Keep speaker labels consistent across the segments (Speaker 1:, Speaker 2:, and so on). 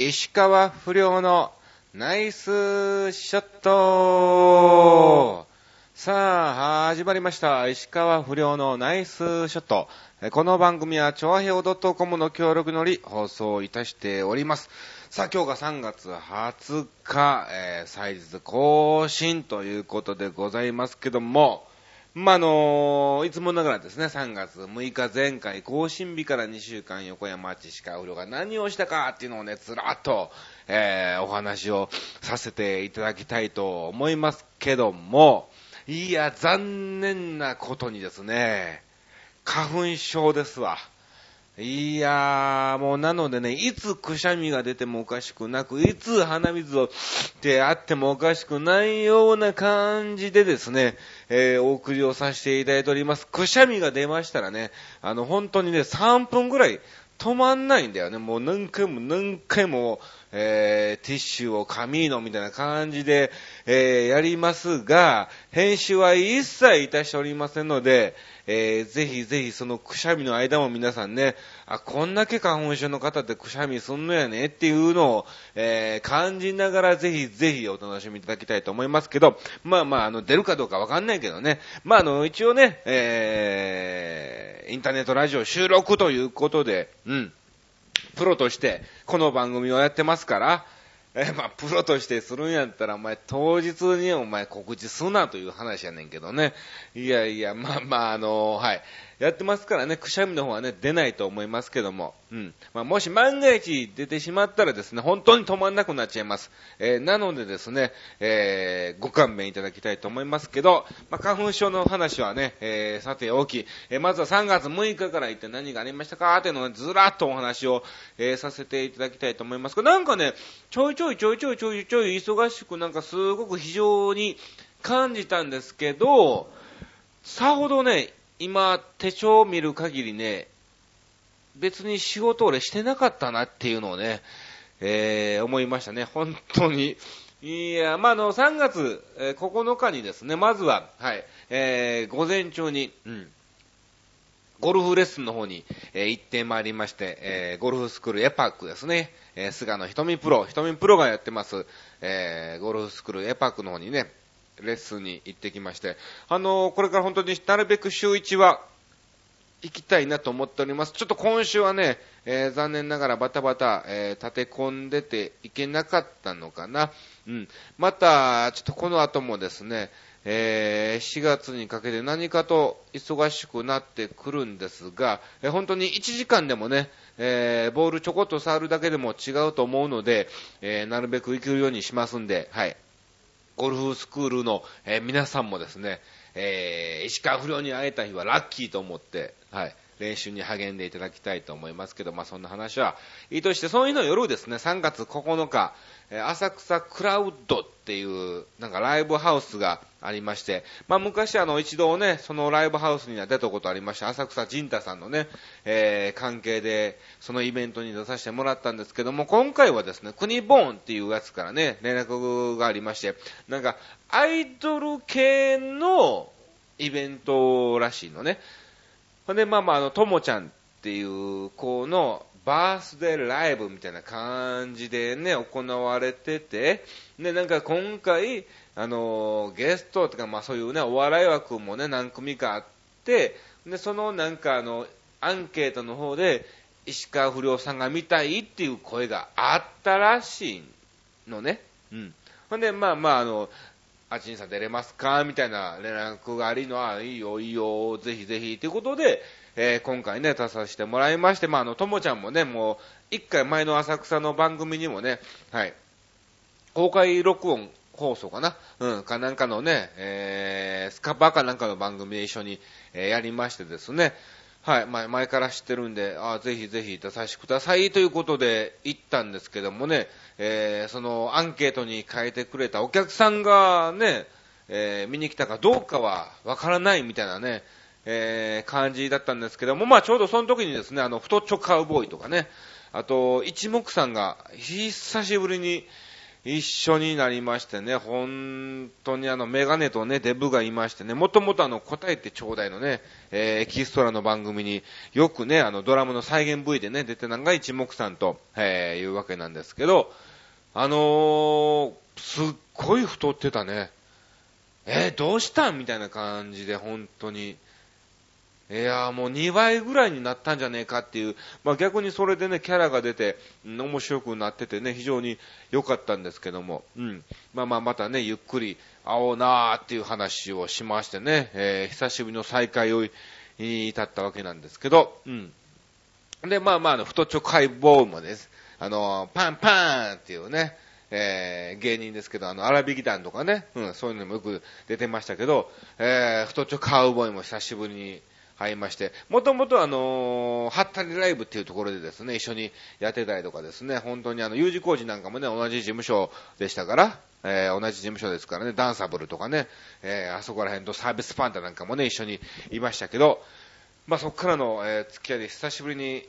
Speaker 1: 石川不良のナイスショットさあ、始まりました。石川不良のナイスショット。この番組は、超平洋 .com の協力のり放送いたしております。さあ、今日が3月20日、えー、祭日更新ということでございますけども、まあ、あのいつもながらですね、3月6日前回更新日から2週間横山町石川不良が何をしたかっていうのをね、ずらっと、えー、お話をさせていただきたいと思いますけども、いや、残念なことにですね、花粉症ですわ。いやー、もうなのでね、いつくしゃみが出てもおかしくなく、いつ鼻水をってあってもおかしくないような感じでですね、えー、お送りをさせていただいております。くしゃみが出ましたらね、あの、本当にね、3分ぐらい止まんないんだよね。もう何回も何回も、えー、ティッシュを紙のみたいな感じで、えー、やりますが、編集は一切いたしておりませんので、えー、ぜひぜひそのくしゃみの間も皆さんね、あ、こんだけ花粉症の方ってくしゃみすんのやねっていうのを、えー、感じながらぜひぜひお楽しみいただきたいと思いますけど、まあまあ、あの、出るかどうかわかんないけどね、まああの、一応ね、えー、インターネットラジオ収録ということで、うん、プロとしてこの番組をやってますから、えまあ、プロとしてするんやったら、お前、当日にお前告知すなという話やねんけどね。いやいや、まあまあ、あのはい。やってますからね、くしゃみの方はね、出ないと思いますけども。うん。まあ、もし万が一出てしまったらですね、本当に止まんなくなっちゃいます。えー、なのでですね、えー、ご勘弁いただきたいと思いますけど、まあ、花粉症の話はね、えー、さておきい、え、まずは3月6日から一体何がありましたかっていうのをずらっとお話を、え、させていただきたいと思いますけど、なんかね、ちょいちょいちょいちょいちょいちょい忙しくなんかすごく非常に感じたんですけど、さほどね、今、手帳を見る限りね、別に仕事俺してなかったなっていうのをね、えー、思いましたね。本当に。いや、まあ、の、3月、え9日にですね、まずは、はい、えー、午前中に、うん、ゴルフレッスンの方に、えー、行ってまいりまして、えー、ゴルフスクールエパックですね、えー、菅野瞳プロ、瞳プロがやってます、えー、ゴルフスクールエパックの方にね、レッスンに行ってきまして、あの、これから本当になるべく週1は行きたいなと思っております。ちょっと今週はね、えー、残念ながらバタバタ、えー、立て込んでていけなかったのかな。うん。また、ちょっとこの後もですね、えー、4月にかけて何かと忙しくなってくるんですが、えー、本当に1時間でもね、えー、ボールちょこっと触るだけでも違うと思うので、えなるべく行けるようにしますんで、はい。ゴルフスクールの、え、皆さんもですね、えー、石川不良に会えた日はラッキーと思って、はい、練習に励んでいただきたいと思いますけど、まあそんな話はいいとして、その日の夜ですね、3月9日、浅草クラウドっていう、なんかライブハウスがありまして、まあ昔あの一度ね、そのライブハウスには出たことありまして、浅草仁太さんのね、えー、関係で、そのイベントに出させてもらったんですけども、今回はですね、国ボーンっていうやつからね、連絡がありまして、なんか、アイドル系のイベントらしいのね。ほんで、まあまあ、あの、ともちゃんっていう子の、バースデーライブみたいな感じでね、行われてて、で、なんか今回、あの、ゲストとか、まあそういうね、お笑い枠もね、何組かあって、で、そのなんかあの、アンケートの方で、石川不良さんが見たいっていう声があったらしいのね。うん。ほんで、まあまあ、あの、あちんさん出れますかみたいな連絡がありのは、いいよ、いいよ、ぜひぜひ、ということで、えー、今回ね、出させてもらいまして、まあ、あの、ともちゃんもね、もう、一回前の浅草の番組にもね、はい、公開録音放送かな？うん、かなんかのね、えー、スカパーかなんかの番組で一緒に、えー、やりましてですね、はい、前前から知ってるんで、あぜひぜひ出させてください。ということで行ったんですけどもね、えー、そのアンケートに書いてくれたお客さんがね、えー、見に来たかどうかはわからないみたいなね、えー、感じだったんですけども、まあちょうどその時にですね、あの、太っちょカウボーイとかね、あと、一目さんが久しぶりに一緒になりましてね、本当にあの、メガネとね、デブがいましてね、もともとあの、答えてちょうだいのね、えー、エキストラの番組によくね、あの、ドラムの再現 V でね、出てたのが一目散と、えー、いうわけなんですけど、あのー、すっごい太ってたね。えー、どうしたん？みたいな感じで、本当に。いやもう2倍ぐらいになったんじゃねえかっていう、まあ逆にそれでね、キャラが出て、うん、面白くなっててね、非常に良かったんですけども、うん。まあまあまたね、ゆっくり会おうなーっていう話をしましてね、えー、久しぶりの再会を至ったわけなんですけど、うん。で、まあまあ、太ちょ解剖馬です。あの、パンパーンっていうね、えー、芸人ですけど、あの、荒引き団とかね、うん、そういうのもよく出てましたけど、えー、太ちょカウボーイも久しぶりに会いまして、もともとあのー、ハッタリライブっていうところでですね、一緒にやってたりとかですね、本当にあの、U 字工事なんかもね、同じ事務所でしたから、えー、同じ事務所ですからね、ダンサブルとかね、えー、あそこら辺とサービスパンダなんかもね、一緒にいましたけど、まあそっからの、えー、付き合いで久しぶりに、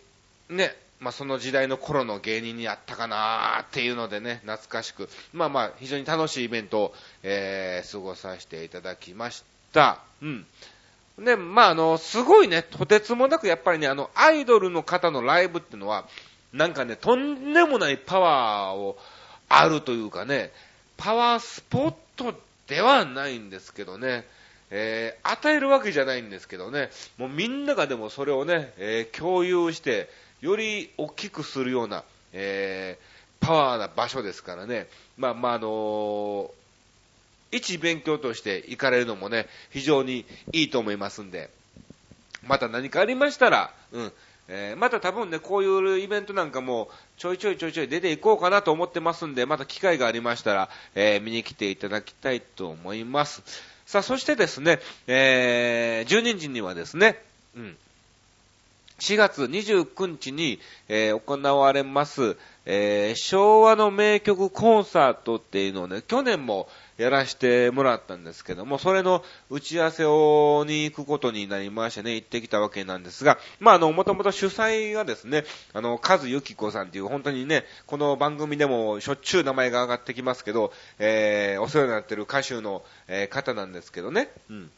Speaker 1: ね、まあ、その時代の頃の芸人にあったかなーっていうのでね、懐かしく、まあまあ、非常に楽しいイベントを、えー、過ごさせていただきました。うん。で、まあ、あの、すごいね、とてつもなくやっぱりね、あの、アイドルの方のライブってのは、なんかね、とんでもないパワーをあるというかね、パワースポットではないんですけどね、えー、与えるわけじゃないんですけどね、もうみんながでもそれをね、えー、共有して、より大きくするような、えー、パワーな場所ですからね、まあまあ、あの、一勉強として行かれるのもね、非常にいいと思いますんで、また何かありましたら、うん、えー、また多分ね、こういうイベントなんかも、ちょいちょいちょいちょい出ていこうかなと思ってますんで、また機会がありましたら、えー、見に来ていただきたいと思います。さあ、そしてですね、えー、12時にはですね、うん、4月29日に、えー、行われます、えー、昭和の名曲コンサートっていうのをね、去年もやらしてもらったんですけども、それの打ち合わせをに行くことになりましてね、行ってきたわけなんですが、まあ、あの、もともと主催がですね、あの、カズユキコさんっていう本当にね、この番組でもしょっちゅう名前が上がってきますけど、えー、お世話になってる歌手の、えー、方なんですけどね、うん。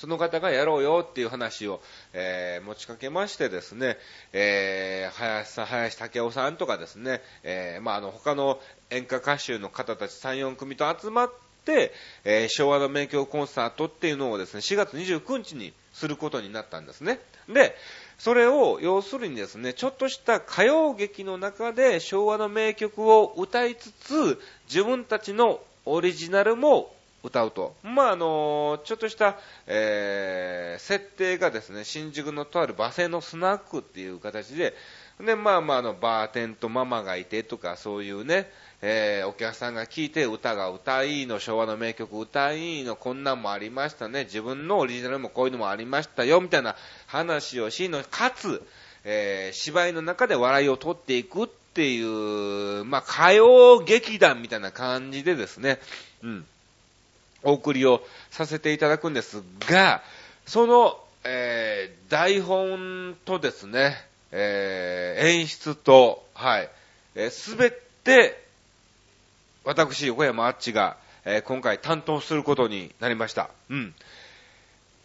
Speaker 1: その方がやろうよっていう話を、えー、持ちかけましてですね、えー、林さん、林武雄さんとかですね、えー、まあ、あの、他の演歌歌手の方たち3、4組と集まって、えー、昭和の名曲コンサートっていうのをですね、4月29日にすることになったんですね。で、それを、要するにですね、ちょっとした歌謡劇の中で昭和の名曲を歌いつつ、自分たちのオリジナルも歌うと。まあ、あの、ちょっとした、えー、設定がですね、新宿のとある馬製のスナックっていう形で、で、まあまあ、の、バーテンとママがいてとか、そういうね、えー、お客さんが聞いて歌が歌いの、昭和の名曲歌いの、こんなんもありましたね、自分のオリジナルもこういうのもありましたよ、みたいな話をしの、かつ、えー、芝居の中で笑いを取っていくっていう、まあ、歌謡劇団みたいな感じでですね、うん。お送りをさせていただくんですが、その、えー、台本とですね、えー、演出と、はい、す、えー、べ、て、私、横山あっちが、えー、今回担当することになりました。うん。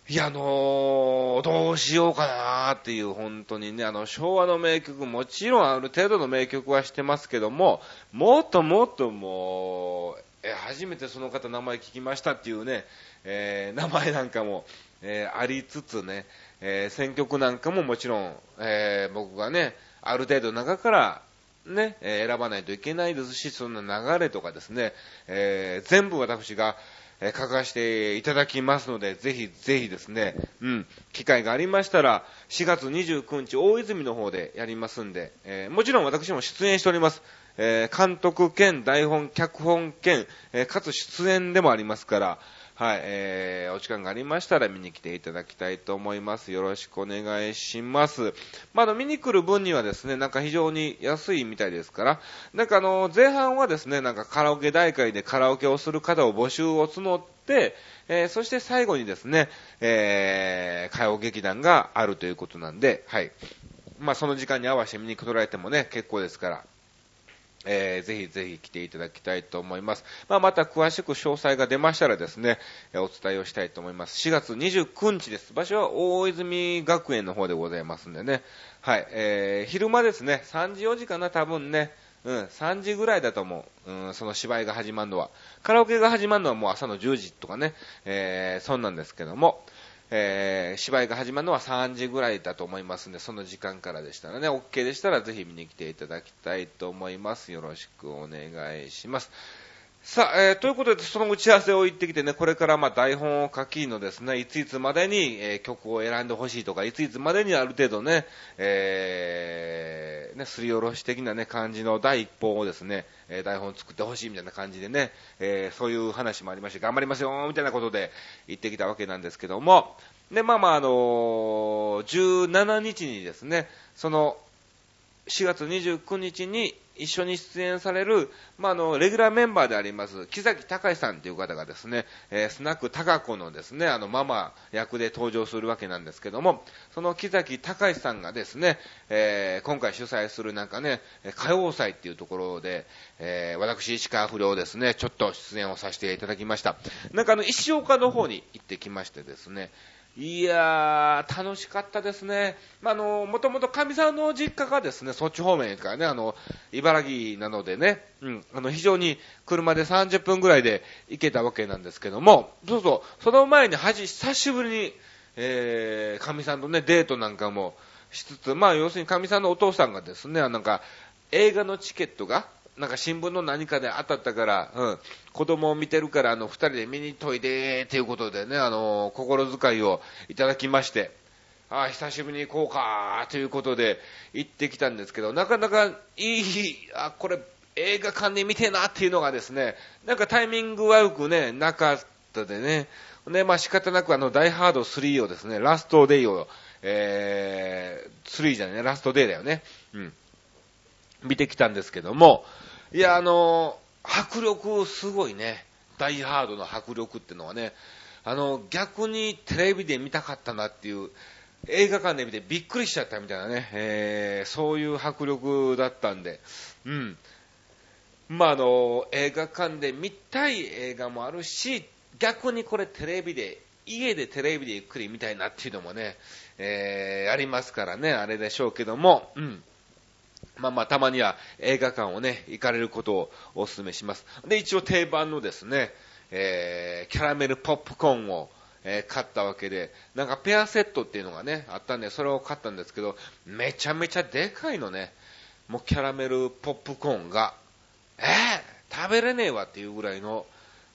Speaker 1: いや、あのー、どうしようかなーっていう、本当にね、あの、昭和の名曲、もちろんある程度の名曲はしてますけども、もっともっともう、え初めてその方名前聞きましたっていうね、えー、名前なんかも、えー、ありつつね、えー、選曲なんかももちろん、え僕がね、ある程度中からね、え選ばないといけないですし、そんな流れとかですね、え全部私が、え書かせていただきますので、ぜひぜひですね、うん、機会がありましたら、4月29日大泉の方でやりますんで、えもちろん私も出演しております。えー、監督兼台本、脚本兼、えー、かつ出演でもありますから、はい、えー、お時間がありましたら見に来ていただきたいと思います。よろしくお願いします。まあ、の、見に来る分にはですね、なんか非常に安いみたいですから、なんかあの、前半はですね、なんかカラオケ大会でカラオケをする方を募集を募って、えー、そして最後にですね、えー、歌謡劇団があるということなんで、はい。まあ、その時間に合わせて見に来られてもね、結構ですから、えー、ぜひぜひ来ていただきたいと思います。まあ、また詳しく詳細が出ましたらですね、えお伝えをしたいと思います。4月29日です。場所は大泉学園の方でございますんでね。はい、えー、昼間ですね、3時4時かな、多分ね。うん、3時ぐらいだと思う。うん、その芝居が始まるのは。カラオケが始まるのはもう朝の10時とかね、えー、そんなんですけども、えー、芝居が始まるのは3時ぐらいだと思いますので、その時間からでしたらね、OK でしたらぜひ見に来ていただきたいと思います。よろしくお願いします。さあ、えー、ということで、その打ち合わせを言ってきてね、これからまあ台本を書きのですね、いついつまでに、えー、曲を選んでほしいとか、いついつまでにある程度ね、えー、ね、すりおろし的なね、感じの第一報をですね、え台本作ってほしいみたいな感じでね、えそういう話もありまして、頑張りますよ、みたいなことで言ってきたわけなんですけども、で、まあまあ、あの17日にですね、その、4月29日に一緒に出演される、まあ、あの、レギュラーメンバーであります、木崎隆さんという方がですね、えー、スナック高子のですね、あの、ママ役で登場するわけなんですけども、その木崎隆さんがですね、えー、今回主催するなんかね、歌謡祭っていうところで、えー、私、石川不良ですね、ちょっと出演をさせていただきました。なんかあの、石岡の方に行ってきましてですね、いやー、楽しかったですね。まあ、あの、もともとかみさんの実家がですね、そっち方面からね、あの、茨城なのでね、うん、あの、非常に車で30分ぐらいで行けたわけなんですけども、そうそう、その前にはじ、久しぶりに、えー、かみさんとね、デートなんかもしつつ、まあ、要するにかみさんのお父さんがですね、なんか、映画のチケットが、なんか新聞の何かで当たったから、うん、子供を見てるから、あの、二人で見にといで、ということでね、あの、心遣いをいただきまして、ああ、久しぶりに行こうか、ということで行ってきたんですけど、なかなかいい日、あ、これ映画館で見てなっていうのがですね、なんかタイミング悪くね、なかったでね、ね、まあ仕方なくあの、ダイハード3をですね、ラストデイを、えー、3じゃないね、ラストデイだよね。うん。見てきたんですけども、いや、あの、迫力すごいね。ダイハードの迫力ってのはね、あの、逆にテレビで見たかったなっていう、映画館で見てびっくりしちゃったみたいなね、えー、そういう迫力だったんで、うん。まあ、あの、映画館で見たい映画もあるし、逆にこれテレビで、家でテレビでゆっくり見たいなっていうのもね、えー、ありますからね、あれでしょうけども、うん。まあまあ、たまには映画館をね、行かれることをお勧めします。で、一応定番のですね、えー、キャラメルポップコーンを、えー、買ったわけで、なんかペアセットっていうのがね、あったんで、それを買ったんですけど、めちゃめちゃでかいのね。もうキャラメルポップコーンが、えー、食べれねえわっていうぐらいの、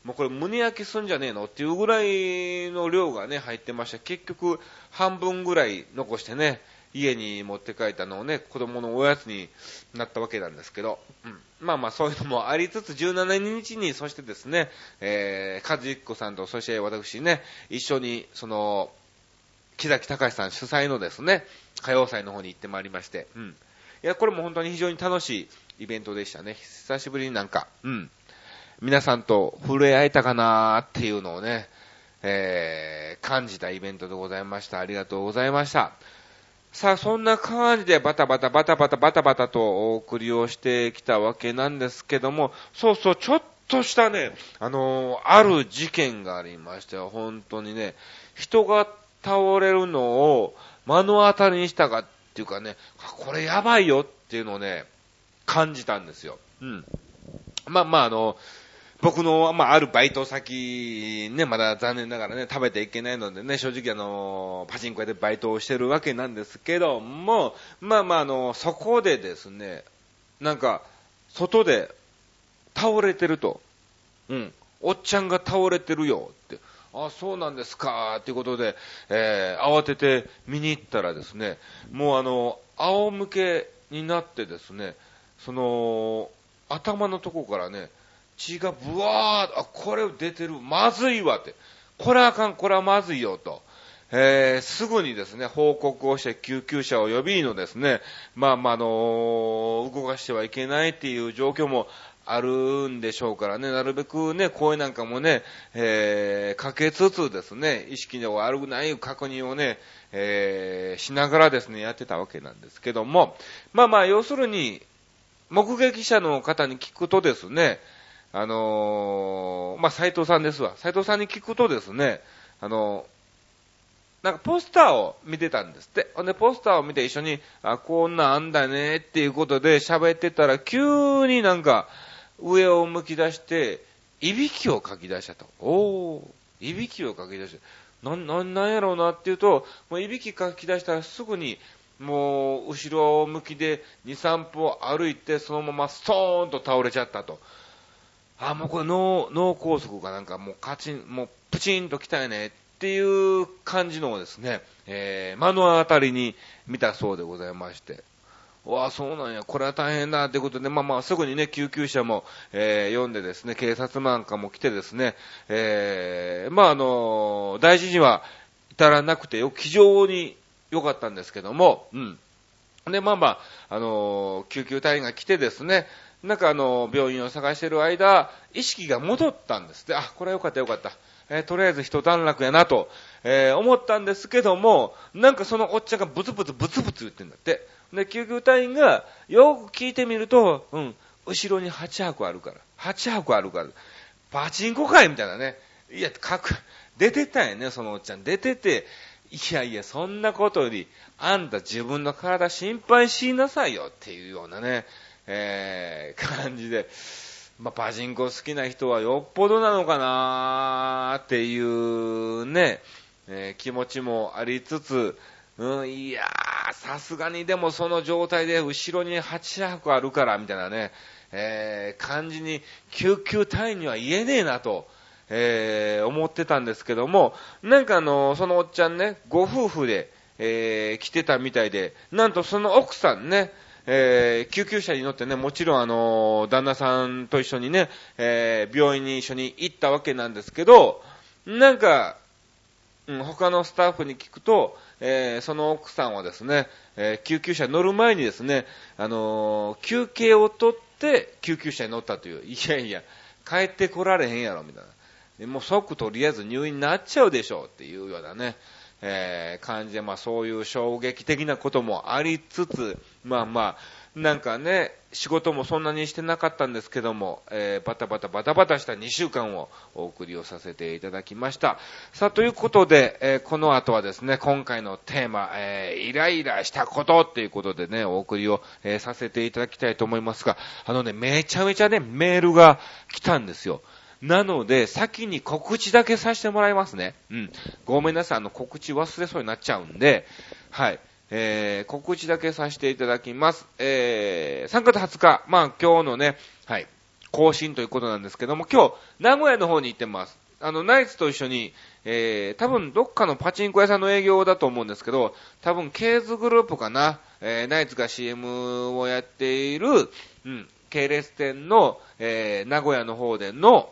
Speaker 1: もうこれ胸焼けすんじゃねえの？っていうぐらいの量がね、入ってました。結局、半分ぐらい残してね、家に持って帰ったのをね、子供のおやつになったわけなんですけど、うん、まあまあそういうのもありつつ、17日に、そしてですね、えー、和彦さんと、そして私ね、一緒に、その、木崎隆さん主催のですね、歌謡祭の方に行ってまいりまして、うん。いや、これも本当に非常に楽しいイベントでしたね。久しぶりになんか、うん。皆さんと触れ合えたかなーっていうのをね、えー、感じたイベントでございました。ありがとうございました。さあ、そんな感じでバタバタバタバタバタバタとお送りをしてきたわけなんですけども、そうそう、ちょっとしたね、あのー、ある事件がありまして本当にね、人が倒れるのを目の当たりにしたかっていうかね、これやばいよっていうのをね、感じたんですよ。うん。まあまあ、あの、僕の、まあ、あるバイト先、ね、まだ残念ながらね、食べていけないのでね、正直あの、パチンコ屋でバイトをしてるわけなんですけども、まあまあ、あの、そこでですね、なんか、外で倒れてると。うん。おっちゃんが倒れてるよって。あ、そうなんですか、っていうことで、えー、慌てて見に行ったらですね、もうあの、仰向けになってですね、その、頭のとこからね、血がブワーあ、これ出てる、まずいわって。これはあかん、これはまずいよと。えー、すぐにですね、報告をして救急車を呼びのですね、まあまあ、あのー、動かしてはいけないっていう状況もあるんでしょうからね、なるべくね、声なんかもね、えー、かけつつですね、意識の悪くない確認をね、えー、しながらですね、やってたわけなんですけども、まあまあ、要するに、目撃者の方に聞くとですね、あのー、まあ、斎藤さんですわ。斎藤さんに聞くとですね、あのー、なんかポスターを見てたんですって。ほんで、ポスターを見て一緒に、あ、こんなんあんだねっていうことで喋ってたら、急になんか上を向き出して、いびきをかき出したと。おー、いびきをかき出した。な、な、なんやろうなっていうと、もういびきかき出したらすぐに、もう、後ろ向きで2、3歩歩いて、そのままストーンと倒れちゃったと。あ、もうこれ脳、脳梗塞かなんかもうカチン、もうプチンと来たよねっていう感じのをですね、えー、目の当たりに見たそうでございまして。わあ、そうなんや、これは大変だってことで、まあまあ、すぐにね、救急車も、えー、読んでですね、警察マンかも来てですね、えー、まああの大事には至らなくてよ、非常に良かったんですけども、うん。で、まあまあ、あの救急隊員が来てですね、なんかあの、病院を探してる間、意識が戻ったんですって。あ、これはよかったよかった。えー、とりあえず一段落やなと、えー、思ったんですけども、なんかそのおっちゃんがブツブツブツブツ言ってんだって。で、救急隊員がよく聞いてみると、うん、後ろに8箱あるから。8箱あるから。パチンコかいみたいなね。いや、かく、出てたんやね、そのおっちゃん。出てて、いやいや、そんなことより、あんた自分の体心配しなさいよっていうようなね、えー、感じで、まあ、パチンコ好きな人はよっぽどなのかなっていうね、えー、気持ちもありつつ、うん、いやー、さすがにでもその状態で後ろに8箱あるから、みたいなね、えー、感じに救急隊員には言えねえなと、えー、思ってたんですけども、なんかあの、そのおっちゃんね、ご夫婦で、えー、来てたみたいで、なんとその奥さんね、えー、救急車に乗ってね、もちろんあの、旦那さんと一緒にね、えー、病院に一緒に行ったわけなんですけど、なんか、うん、他のスタッフに聞くと、えー、その奥さんはですね、え、救急車に乗る前にですね、あの、休憩を取って救急車に乗ったという、いやいや、帰ってこられへんやろ、みたいな。もう即とりあえず入院になっちゃうでしょうっていうようなね、えー、感じで、まあそういう衝撃的なこともありつつ、まあまあ、なんかね、仕事もそんなにしてなかったんですけども、えー、バタバタバタバタした2週間をお送りをさせていただきました。さあ、ということで、えー、この後はですね、今回のテーマ、えー、イライラしたことっていうことでね、お送りを、えさせていただきたいと思いますが、あのね、めちゃめちゃね、メールが来たんですよ。なので、先に告知だけさせてもらいますね。うん。ごめんなさい、あの、告知忘れそうになっちゃうんで、はい。えー、告知だけさせていただきます。えー、3月20日、まあ今日のね、はい、更新ということなんですけども、今日、名古屋の方に行ってます。あの、ナイツと一緒に、えー、多分どっかのパチンコ屋さんの営業だと思うんですけど、多分ケーズグループかな、えー、ナイツが CM をやっている、うん、系列店の、えー、名古屋の方での、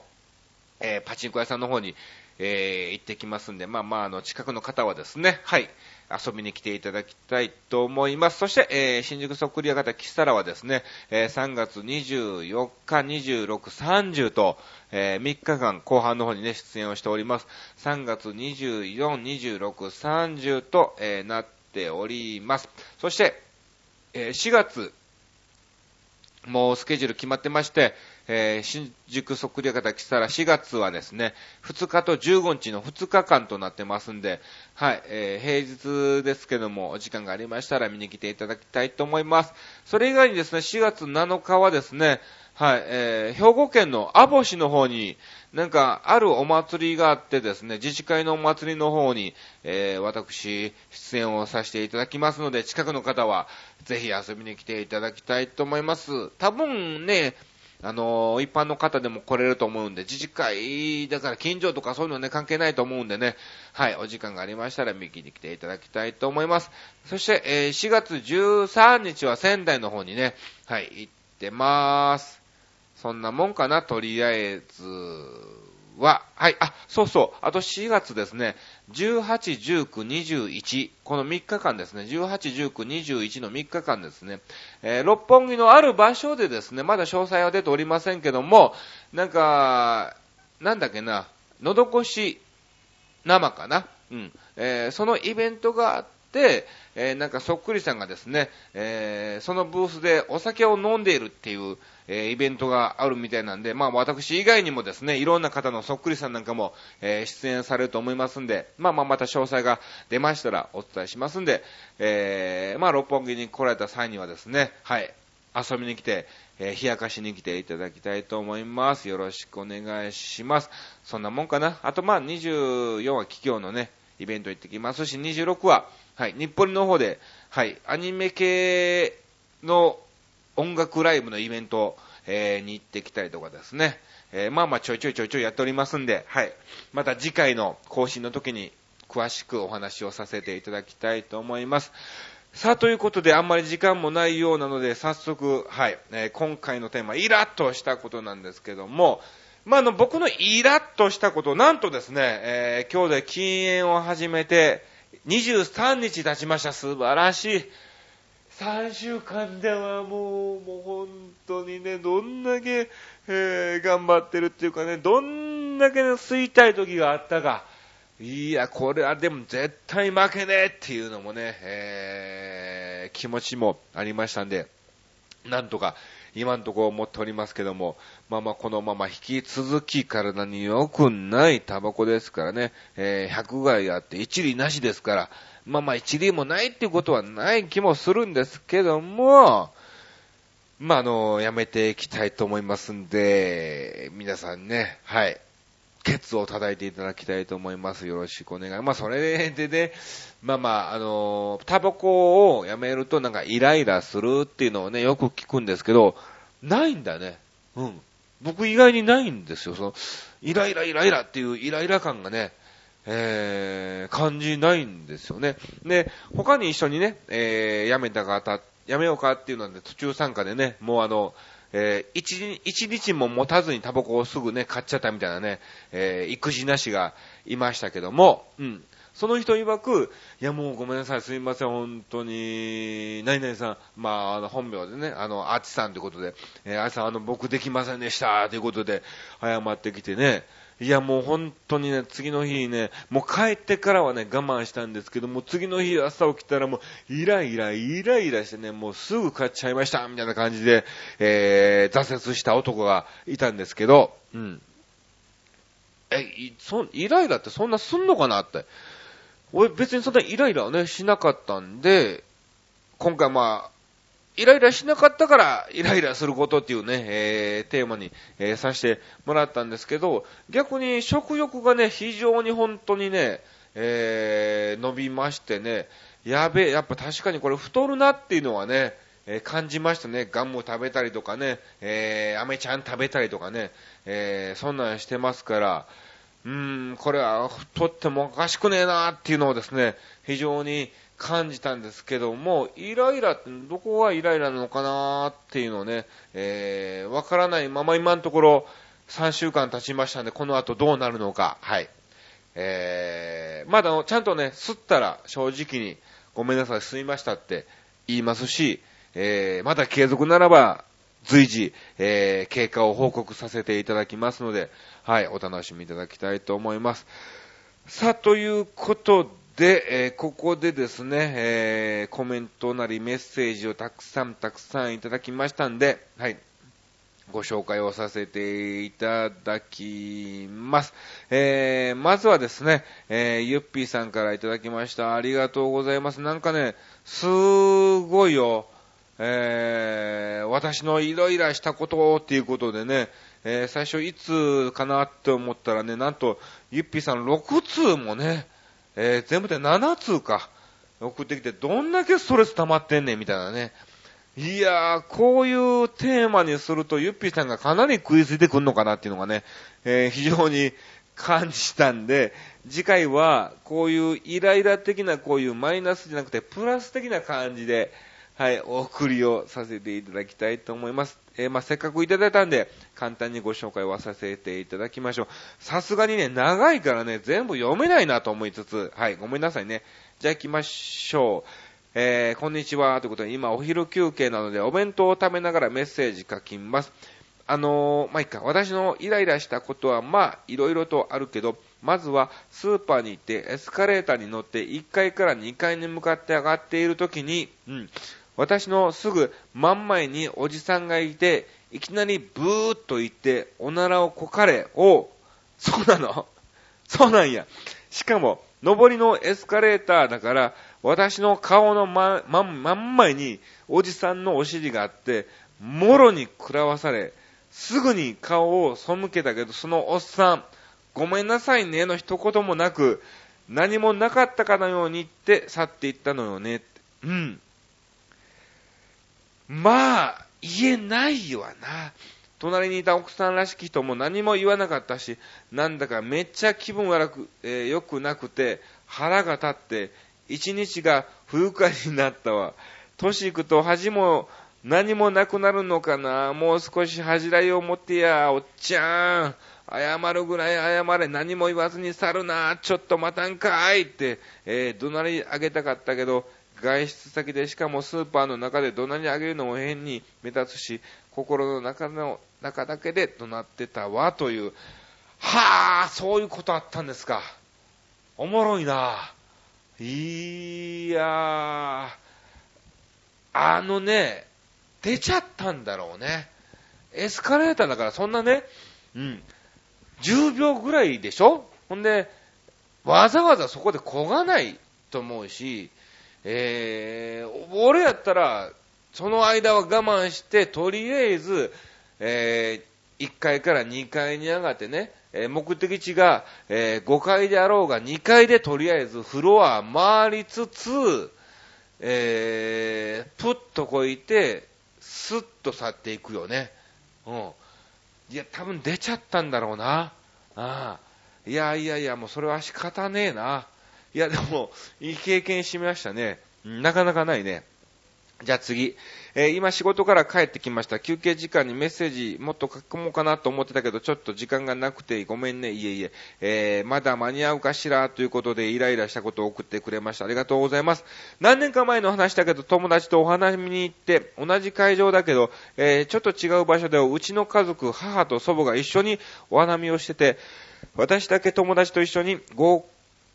Speaker 1: えー、パチンコ屋さんの方に、えー、行ってきますんで、まあまあ、あの、近くの方はですね、はい、遊びに来ていただきたいと思います。そして、えー、新宿そっくり屋形キサラはですね、えー、3月24日、26、30と、えー、3日間後半の方にね、出演をしております。3月24、26、30と、えー、なっております。そして、えー、4月、もうスケジュール決まってまして、えー、新宿そっくり方来たら4月はですね、2日と15日の2日間となってますんで、はい、えー、平日ですけども、お時間がありましたら見に来ていただきたいと思います。それ以外にですね、4月7日はですね、はい、えー、兵庫県の阿保市の方に、なんか、あるお祭りがあってですね、自治会のお祭りの方に、えー、私、出演をさせていただきますので、近くの方は、ぜひ遊びに来ていただきたいと思います。多分ね、あの、一般の方でも来れると思うんで、自治会、だから近所とかそういうのね、関係ないと思うんでね、はい、お時間がありましたら右に来ていただきたいと思います。そして、えー、4月13日は仙台の方にね、はい、行ってまーす。そんなもんかな、とりあえずは。はい、あ、そうそう。あと4月ですね。18、19、21。この3日間ですね。18、19、21の3日間ですね。えー、六本木のある場所でですね、まだ詳細は出ておりませんけども、なんか、なんだっけな、のどこし生かな。うん。えー、そのイベントがあって、えーなんかそっくりさんがですね、えーそのブースでお酒を飲んでいるっていう、えーイベントがあるみたいなんで、まあ私以外にもですね、いろんな方のそっくりさんなんかも、え出演されると思いますんで、まあまあまた詳細が出ましたらお伝えしますんで、えまあ六本木に来られた際にはですね、はい、遊びに来て、え冷やかしに来ていただきたいと思います。よろしくお願いします。そんなもんかな。あとまあ24は企業のね、イベント行ってきますし、26は、はい、日暮里の方で、はい、アニメ系の音楽ライブのイベント、えーに行ってきたりとかですね、えーまあまあちょいちょいちょいちょいやっておりますんで、はい、また次回の更新の時に詳しくお話をさせていただきたいと思います。さあ、ということで、あんまり時間もないようなので、早速、はい、えー今回のテーマ、イラッとしたことなんですけども、まあ、あの、僕のイラッとしたこと、なんとですね、えー今日で禁煙を始めて、23日経ちました。素晴らしい。3週間ではもう、もう本当にね、どんだけ、えー頑張ってるっていうかね、どんだけね吸いたい時があったか。いや、これはでも絶対負けねえっていうのもね、えー気持ちもありましたんで、なんとか今のところ思っておりますけども、まあまあこのまま引き続き体に良くないタバコですからね、えー100害あって一理なしですから、まあまあ一理もないっていうことはない気もするんですけども、まああの、やめていきたいと思いますんで、皆さんね、はい、ケツを叩いていただきたいと思います。よろしくお願い。まあ、それでね、まあまあ、あの、タバコをやめるとなんかイライラするっていうのをね、よく聞くんですけど、ないんだね。うん。僕意外にないんですよ。その、イライライライラっていうイライラ感がね、えー、感じないんですよね。で、他に一緒にね、えー、やめた方、やめようかっていうので途中参加でね、もうあの、えー一日、一日も持たずにタバコをすぐね、買っちゃったみたいなね、えー育児なしがいましたけども、うん。その人曰く、いやもうごめんなさい、すみません、本当に、何々さん、まあ、あの、本名でね、あの、アーチさんということで、えー、アーチさん、あの、僕できませんでした、ということで、謝ってきてね、いやもう本当にね、次の日ね、もう帰ってからはね、我慢したんですけども、次の日朝起きたらもう、イライラ、イライラしてね、もうすぐ買っちゃいました、みたいな感じで、えー、挫折した男がいたんですけど、うん。え、いそイライラってそんなすんのかなって。俺別にそんなイライラはね、しなかったんで、今回まあ、イライラしなかったから、イライラすることっていうね、えー、テーマに、えーさせてもらったんですけど、逆に食欲がね、非常に本当にね、えー、伸びましてね、やべえ、やっぱ確かにこれ太るなっていうのはね、え感じましたね。ガム食べたりとかね、えー、アメちゃん食べたりとかね、えー、そんなんしてますから、うーん、これは太ってもおかしくねえなっていうのをですね、非常に感じたんですけども、イライラってどこがイライラなのかなーっていうのをね、えー、わからないまま今のところ3週間経ちましたんで、この後どうなるのか、はい。えー、まだちゃんとね、吸ったら正直にごめんなさい、吸いましたって言いますし、えー、まだ継続ならば随時、えー、経過を報告させていただきますので、はい、お楽しみいただきたいと思います。さあ、ということで、えーここでですね、えーコメントなりメッセージをたくさんたくさんいただきましたんで、はい、ご紹介をさせていただきます。えー、まずはですね、えー、ゆっぴーさんからいただきました。ありがとうございます。なんかね、すごいよ。えー、私のイライラしたことっていうことでね、えー最初いつかなって思ったらね、なんと、ゆっぴーさん6通もね、えー全部で7通か、送ってきて、どんだけストレス溜まってんねんみたいなね。いやー、こういうテーマにすると、ゆっぴーさんがかなり食いついてくんのかなっていうのがね、えー非常に感じたんで、次回は、こういうイライラ的な、こういうマイナスじゃなくて、プラス的な感じで、はい、お送りをさせていただきたいと思います。えーまあ、せっかくいただいたんで、簡単にご紹介はさせていただきましょう。さすがにね、長いからね、全部読めないなと思いつつ、はい、ごめんなさいね。じゃあ行きましょう。えー、こんにちは。ということで、今お昼休憩なので、お弁当を食べながらメッセージ書きます。あのー、まあ、いいか。私のイライラしたことは、まあ、いろいろとあるけど、まずはスーパーに行ってエスカレーターに乗って1階から2階に向かって上がっている時に、うん、私のすぐ真ん前におじさんがいて、いきなりブーッと言っておならをこかれ、おそうなの？そうなんや。しかも、上りのエスカレーターだから、私の顔のま、ま、真ん前におじさんのお尻があって、もろに食らわされ、すぐに顔を背けたけど、そのおっさん、ごめんなさいねの一言もなく、何もなかったかのように言って去っていったのよね。うん。まあ、言えないわな。隣にいた奥さんらしき人も何も言わなかったし、なんだかめっちゃ気分悪く、えー、良くなくて、腹が立って、一日が不愉快になったわ。年行くと恥も何もなくなるのかなもう少し恥じらいを持ってや、おっちゃん。謝るぐらい謝れ。何も言わずに去るな。ちょっと待たんかいって、えー、怒鳴り上げたかったけど、外出先でしかもスーパーの中で怒鳴り上げるのも変に目立つし、心の中の中だけで怒鳴ってたわ、という。はあ、そういうことあったんですか。おもろいな。いやー、あのね、出ちゃったんだろうね。エスカレーターだからそんなね、うん、10秒ぐらいでしょほんで、わざわざそこで焦がないと思うし、えー、俺やったら、その間は我慢して、とりあえず、えー、1階から2階に上がってね、えー、目的地が、えー、5階であろうが2階でとりあえずフロア回りつつ、えー、プッとこいて、スッと去っていくよね。うん。いや、多分出ちゃったんだろうな。ああ。いやいやいや、もうそれは仕方ねえな。いや、でも、いい経験しましたね。なかなかないね。じゃあ次。えー、今仕事から帰ってきました。休憩時間にメッセージもっと書くもうかなと思ってたけど、ちょっと時間がなくてごめんね。いえいえ。えー、まだ間に合うかしら？ということでイライラしたことを送ってくれました。ありがとうございます。何年か前の話だけど、友達とお花見に行って、同じ会場だけど、えー、ちょっと違う場所でうちの家族、母と祖母が一緒にお花見をしてて、私だけ友達と一緒に合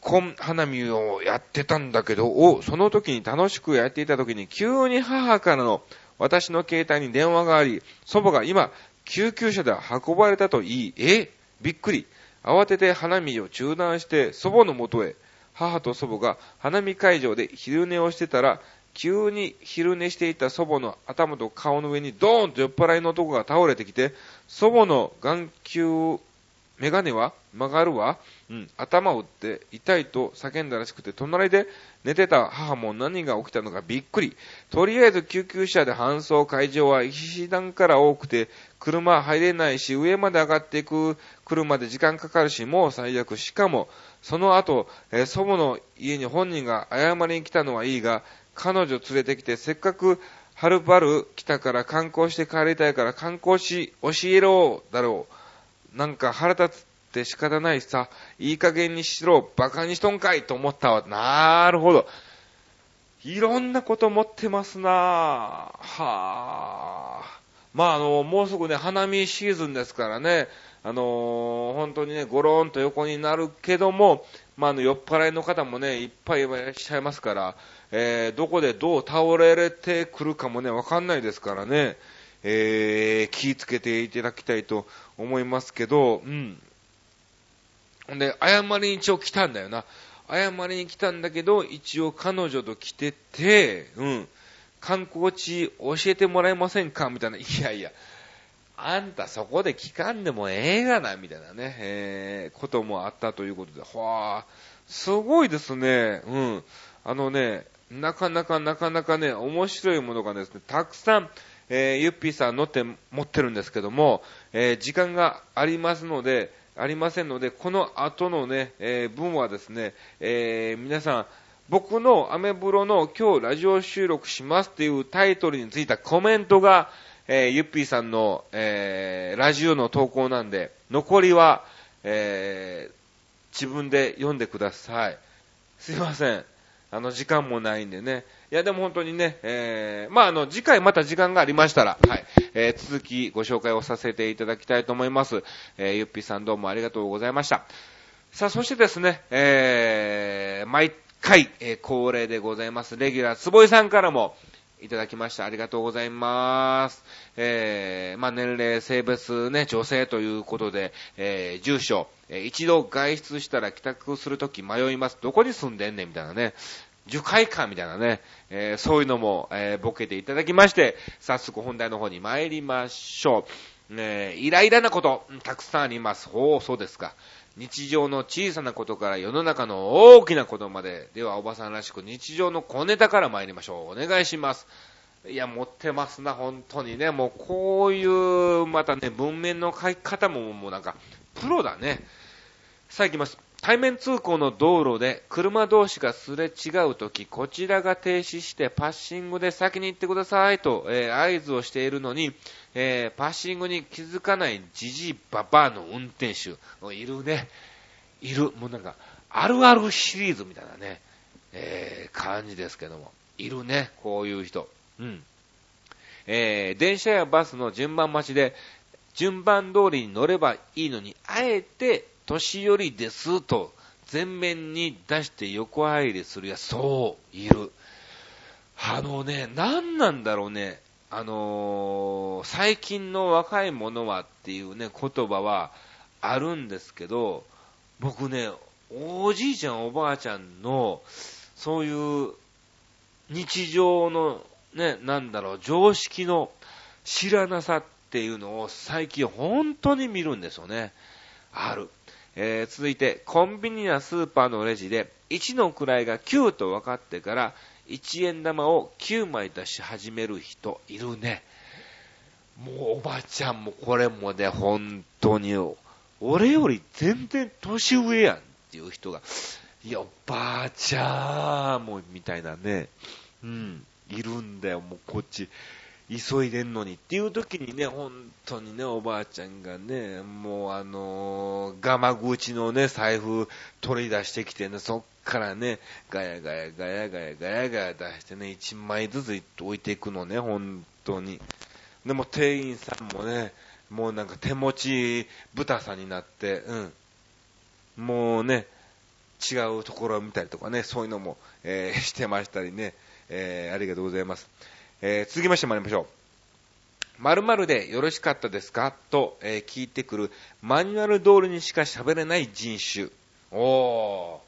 Speaker 1: 婚花見をやってたんだけど、お、その時に楽しくやっていた時に急に母からの私の携帯に電話があり、祖母が今、救急車で運ばれたと言い、え？びっくり。慌てて花見を中断して祖母のもとへ。母と祖母が花見会場で昼寝をしてたら、急に昼寝していた祖母の頭と顔の上にドーンと酔っ払いの男が倒れてきて、祖母の眼球メガネは？曲がるわ。うん。頭を打って痛いと叫んだらしくて、隣で寝てた母も何が起きたのかびっくり。とりあえず救急車で搬送会場は石段から多くて、車入れないし、上まで上がっていく車で時間かかるし、もう最悪。しかも、その後、えー、祖母の家に本人が謝りに来たのはいいが、彼女連れてきて、せっかくはるばる来たから観光して帰りたいから観光し教えろだろう。なんか腹立つって仕方ないしさ、いい加減にしろ、馬鹿にしとんかいと思ったわ。なるほど。いろんなこと持ってますなぁはあ。まあ、あの、もうすぐね、花見シーズンですからね、あのー、本当にね、ゴローンと横になるけども、まあ、あの、酔っ払いの方もね、いっぱいいらっしゃいますから、えー、どこでどう倒れてくるかもね、わかんないですからね、えー、気をつけていただきたいと思いますけど、うん。ほんで、謝りに一応来たんだよな。謝りに来たんだけど、一応彼女と来てて、うん。観光地教えてもらえませんか？みたいな。いやいや、あんたそこで聞かんでもええがな、みたいなね、えー、こともあったということで、わあ、すごいですね。うん。あのね、なかなかなかなかね、面白いものがですね、たくさん、えー、ゆっぴーさん乗って持ってるんですけども、えー、時間がありますので、ありませんので、この後のね、えー、分はですね、えー、皆さん、僕のアメブロの今日ラジオ収録しますっていうタイトルについたコメントが、えー、ゆっぴーさんの、えー、ラジオの投稿なんで、残りは、えー、自分で読んでください。すいません。あの、時間もないんでね。いや、でも本当にね、えー、まあ、あの、次回また時間がありましたら、はい、えー、続きご紹介をさせていただきたいと思います。えー、ゆっぴさんどうもありがとうございました。さあ、そしてですね、えー、毎回、えー、恒例でございます、レギュラー、坪井さんからも、いただきました。ありがとうございます。えー、まあ、年齢、性別ね、女性ということで、えー、住所、えー、一度外出したら帰宅するとき迷います。どこに住んでんねんみたいなね。樹海館みたいなね、えー、そういうのも、えー、ボケていただきまして、早速本題の方に参りましょう。ね、イライラなこと、たくさんあります。ほう、そうですか。日常の小さなことから世の中の大きなことまで、ではおばさんらしく日常の小ネタから参りましょう。お願いします。いや、持ってますな、本当にね。もうこういう、またね、文面の書き方ももうなんか、プロだね。さあ行きます。対面通行の道路で車同士がすれ違うとき、こちらが停止してパッシングで先に行ってくださいと、えー、合図をしているのに、えー、パッシングに気づかないじじいばばの運転手、いるね。いる。もうなんか、あるあるシリーズみたいなね、えー、感じですけども。いるね、こういう人。うん。えー、電車やバスの順番待ちで、順番通りに乗ればいいのに、あえて年寄りですと、前面に出して横入りするやそう、いる。あのね、何なんだろうね。あのー、最近の若い者はっていうね、言葉はあるんですけど、僕ね、おじいちゃんおばあちゃんの、そういう日常のね、なんだろう、常識の知らなさっていうのを最近本当に見るんですよね。ある。えー、続いて、コンビニやスーパーのレジで、1の位が9と分かってから、1円玉を9枚出し始める人いるね。もうおばちゃんもこれもね、本当に、俺より全然年上やんっていう人が、いや、おばあちゃんもみたいなね、うん、いるんだよ、もうこっち。急いでんのにっていう時にね、本当にね、おばあちゃんがね、もうあのー、ガマ口のね、財布取り出してきてね、そっからね、ガヤガヤガヤガヤガヤガヤ出してね、1枚ずつ置いていくのね、本当に。でも店員さんもね、もうなんか手持ち豚さんになって、うん。もうね、違うところを見たりとかね、そういうのも、えー、してましたりね、えー、ありがとうございます。えー、続きまして参りましょう。〇〇でよろしかったですか？と、えー、聞いてくるマニュアル通りにしか喋れない人種。お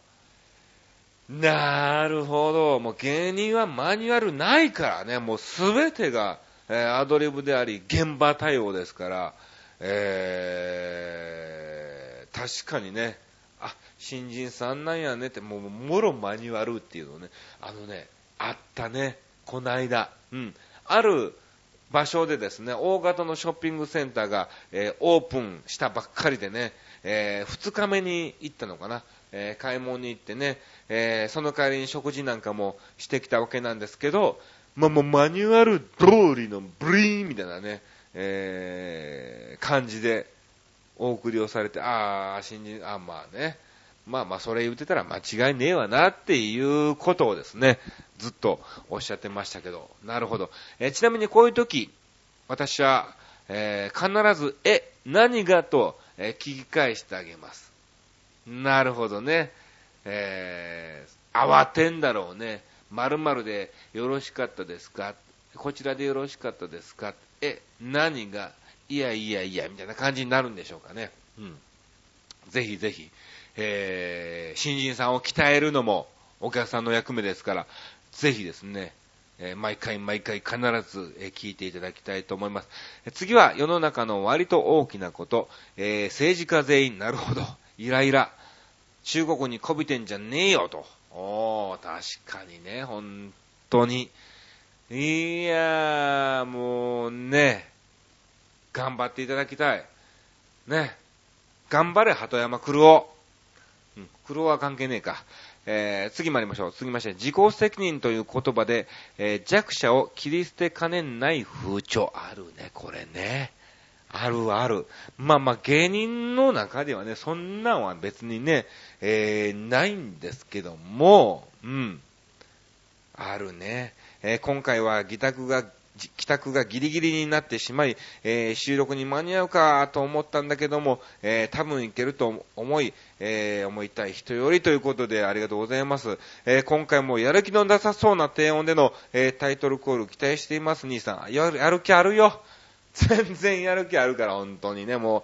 Speaker 1: ー。なるほど。もう芸人はマニュアルないからね。もうすべてが、えー、アドリブであり、現場対応ですから、えー、確かにね、あ、新人さんなんやねって、もう、もろマニュアルっていうのね、あのね、あったね。この間、うん、ある場所でですね、大型のショッピングセンターが、えー、オープンしたばっかりでね、えー、2日目に行ったのかな、えー、買い物に行ってね、えその代わりに食事なんかもしてきたわけなんですけど、まあ、もうマニュアル通りのブリーンみたいなね、え感じでお送りをされて、ああ、新人、あまあね、まあまあそれ言ってたら間違いねえわなっていうことをですね、ずっとおっしゃってましたけど、なるほど。え、ちなみにこういう時、私は、えー、必ず、え、何がと、えー、聞き返してあげます。なるほどね。えー、慌てんだろうね。〇〇でよろしかったですか？こちらでよろしかったですか？え、何が？いやいやいや、みたいな感じになるんでしょうかね。うん。ぜひぜひ、えー、新人さんを鍛えるのもお客さんの役目ですから、ぜひですね、えー、毎回毎回必ず、えー、聞いていただきたいと思います。次は世の中の割と大きなこと、えー、政治家全員、なるほど、イライラ。中国にこびてんじゃねえよと。おー、確かにね、本当に。いやー、もうね、頑張っていただきたい。ね。頑張れ、鳩山黒夫。うん、黒は関係ねえか。えー、次参りましょう。次まして、自己責任という言葉で、えー、弱者を切り捨てかねない風潮。あるね、これね。あるある。まあまあ、芸人の中ではね、そんなんは別にね、えー、ないんですけども、うん。あるね。えー、今回は議宅が帰宅がギリギリになってしまい、えー、収録に間に合うかと思ったんだけども、えー、多分いけると思い、えー、思いたい人よりということでありがとうございます。え今回もやる気のなさそうな低音での、えタイトルコール期待しています、兄さん。やる、やる気あるよ。全然やる気あるから、本当にね、も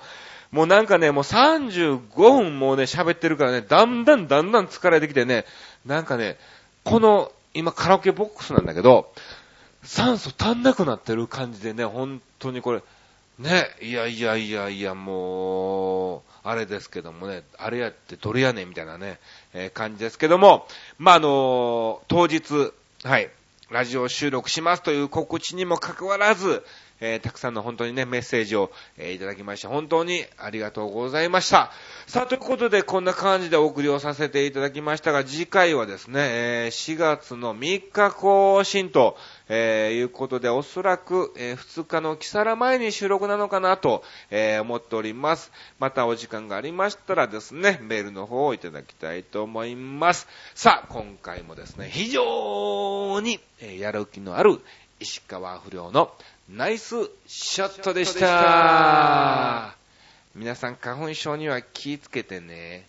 Speaker 1: う。もうなんかね、もう35分もうね、喋ってるからね、だんだんだんだん疲れてきてね、なんかね、この、今カラオケボックスなんだけど、酸素足んなくなってる感じでね、本当にこれ、ね、いやいやいやいや、もう、あれですけどもね、あれやってどれやねんみたいなね、えー、感じですけども、まあ、あのー、当日、はい、ラジオ収録しますという告知にもかかわらず、えー、たくさんの本当にね、メッセージを、えー、いただきまして、本当にありがとうございました。さあ、ということで、こんな感じでお送りをさせていただきましたが、次回はですね、えー、4月の3日更新と、えー、いうことで、おそらく、えー、2日の木更前に収録なのかなと、えー、思っております。またお時間がありましたらですね、メールの方をいただきたいと思います。さあ、今回もですね、非常に、えやる気のある石川不良のナイスショットでした。皆さん花粉症には気をつけてね。